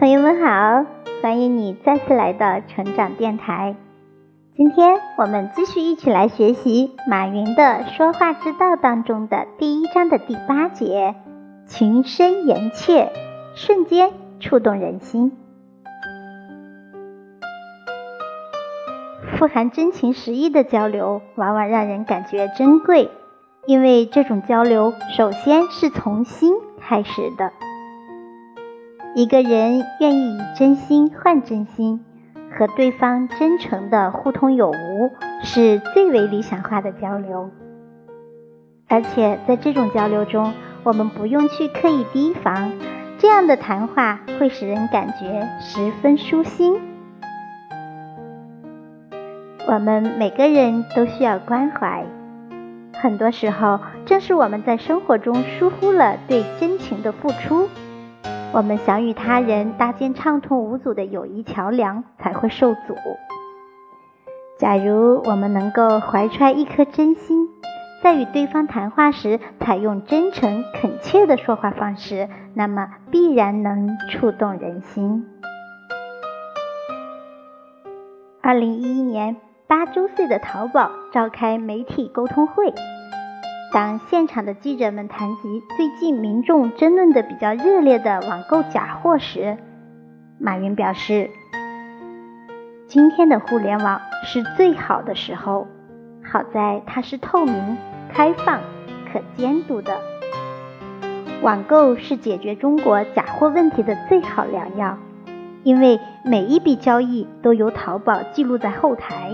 朋友们好，欢迎你再次来到成长电台。今天我们继续一起来学习马云的说话之道当中的第一章的第八节“情深言切”，瞬间触动人心。富含真情实意的交流，往往让人感觉珍贵，因为这种交流首先是从心开始的。一个人愿意以真心换真心，和对方真诚的互通有无，是最为理想化的交流。而且在这种交流中，我们不用去刻意提防，这样的谈话会使人感觉十分舒心。我们每个人都需要关怀，很多时候正是我们在生活中疏忽了对真情的付出。我们想与他人搭建畅通无阻的友谊桥梁，才会受阻。假如我们能够怀揣一颗真心，在与对方谈话时采用真诚恳切的说话方式，那么必然能触动人心。二零一一年，八周岁的淘宝召开媒体沟通会。当现场的记者们谈及最近民众争论的比较热烈的网购假货时，马云表示：“今天的互联网是最好的时候，好在它是透明、开放、可监督的。网购是解决中国假货问题的最好良药，因为每一笔交易都由淘宝记录在后台，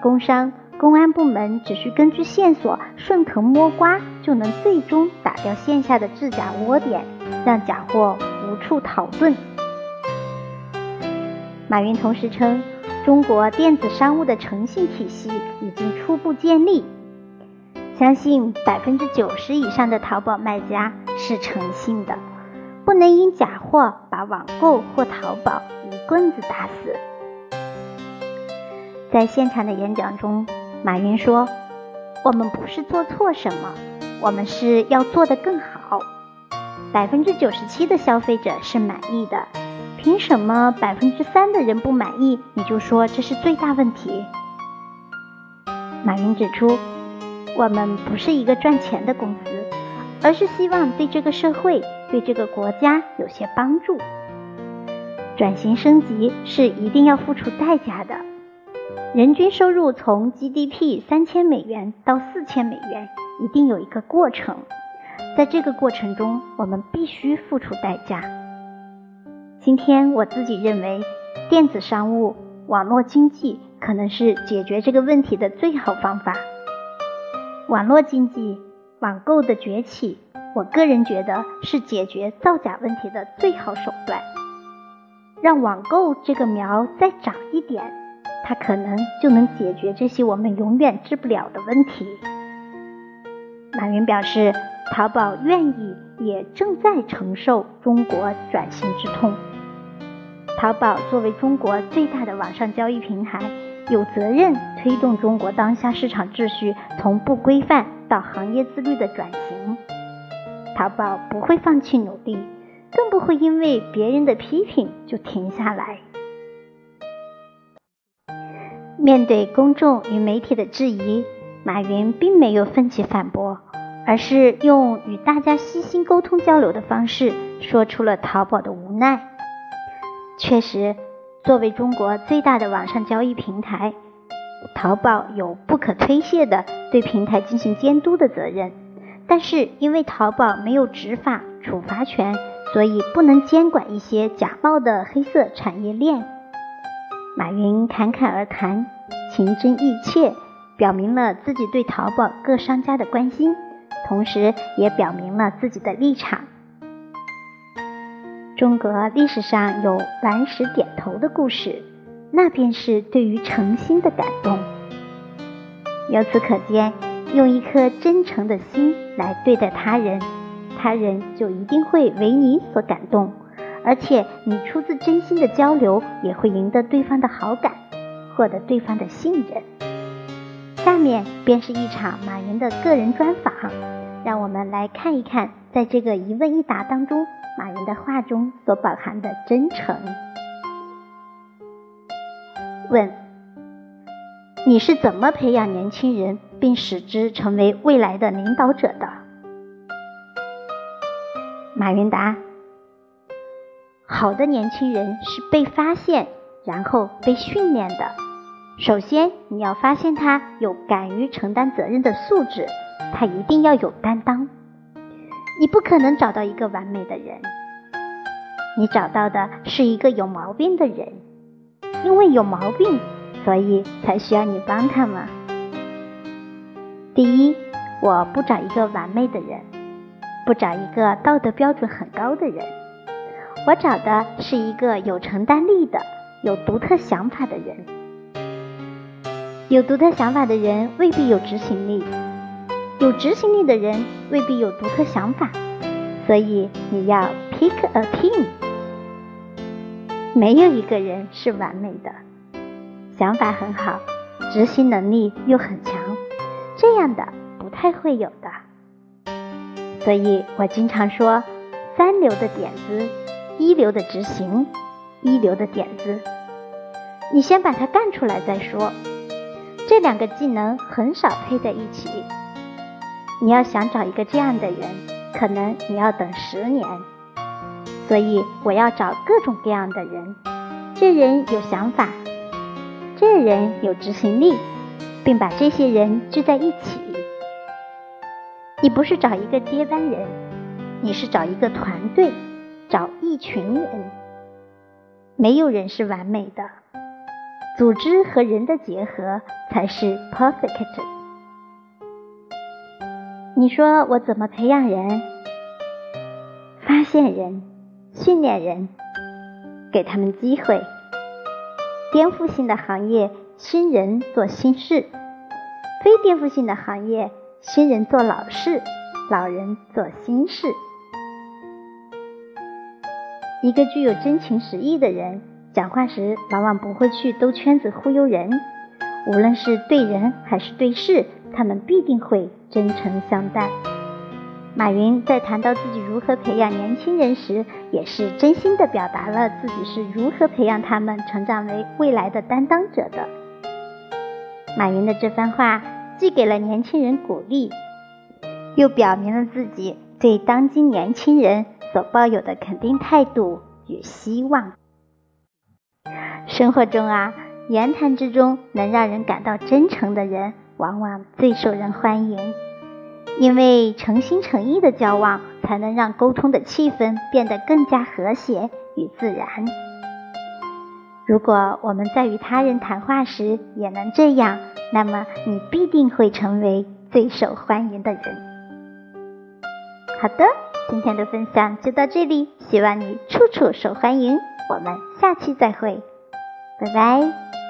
工商。”公安部门只需根据线索顺藤摸瓜，就能最终打掉线下的制假窝点，让假货无处逃遁。马云同时称，中国电子商务的诚信体系已经初步建立，相信百分之九十以上的淘宝卖家是诚信的，不能因假货把网购或淘宝一棍子打死。在现场的演讲中。马云说：“我们不是做错什么，我们是要做得更好。百分之九十七的消费者是满意的，凭什么百分之三的人不满意？你就说这是最大问题？”马云指出，我们不是一个赚钱的公司，而是希望对这个社会、对这个国家有些帮助。转型升级是一定要付出代价的。人均收入从 GDP 三千美元到四千美元，一定有一个过程。在这个过程中，我们必须付出代价。今天我自己认为，电子商务、网络经济可能是解决这个问题的最好方法。网络经济、网购的崛起，我个人觉得是解决造假问题的最好手段。让网购这个苗再长一点。它可能就能解决这些我们永远治不了的问题。马云表示，淘宝愿意，也正在承受中国转型之痛。淘宝作为中国最大的网上交易平台，有责任推动中国当下市场秩序从不规范到行业自律的转型。淘宝不会放弃努力，更不会因为别人的批评就停下来。面对公众与媒体的质疑，马云并没有奋起反驳，而是用与大家悉心沟通交流的方式，说出了淘宝的无奈。确实，作为中国最大的网上交易平台，淘宝有不可推卸的对平台进行监督的责任。但是，因为淘宝没有执法处罚权，所以不能监管一些假冒的黑色产业链。马云侃侃而谈，情真意切，表明了自己对淘宝各商家的关心，同时也表明了自己的立场。中国历史上有顽石点头的故事，那便是对于诚心的感动。由此可见，用一颗真诚的心来对待他人，他人就一定会为你所感动。而且，你出自真心的交流，也会赢得对方的好感，获得对方的信任。下面便是一场马云的个人专访，让我们来看一看，在这个一问一答当中，马云的话中所饱含的真诚。问：你是怎么培养年轻人并使之成为未来的领导者的？马云答：好的年轻人是被发现，然后被训练的。首先，你要发现他有敢于承担责任的素质，他一定要有担当。你不可能找到一个完美的人，你找到的是一个有毛病的人。因为有毛病，所以才需要你帮他嘛？第一，我不找一个完美的人，不找一个道德标准很高的人，我找的是一个有承担力的、有独特想法的人。有独特想法的人未必有执行力，有执行力的人未必有独特想法，所以你要 pick a team。没有一个人是完美的，想法很好，执行能力又很强，这样的不太会有的。所以我经常说，三流的点子，一流的执行，一流的点子，你先把它干出来再说。这两个技能很少配在一起，你要想找一个这样的人，可能你要等十年。所以我要找各种各样的人，这人有想法，这人有执行力，并把这些人聚在一起。你不是找一个接班人，你是找一个团队，找一群人。没有人是完美的，组织和人的结合才是 perfect。你说我怎么培养人？发现人。训练人，给他们机会。颠覆性的行业，新人做新事；非颠覆性的行业，新人做老事，老人做新事。一个具有真情实意的人，讲话时往往不会去兜圈子忽悠人。无论是对人还是对事，他们必定会真诚相待。马云在谈到自己如何培养年轻人时，也是真心的表达了自己是如何培养他们成长为未来的担当者的。马云的这番话既给了年轻人鼓励，又表明了自己对当今年轻人所抱有的肯定态度与希望。生活中啊，言谈之中能让人感到真诚的人，往往最受人欢迎。因为诚心诚意的交往，才能让沟通的气氛变得更加和谐与自然。如果我们在与他人谈话时也能这样，那么你必定会成为最受欢迎的人。好的，今天的分享就到这里，希望你处处受欢迎。我们下期再会，拜拜。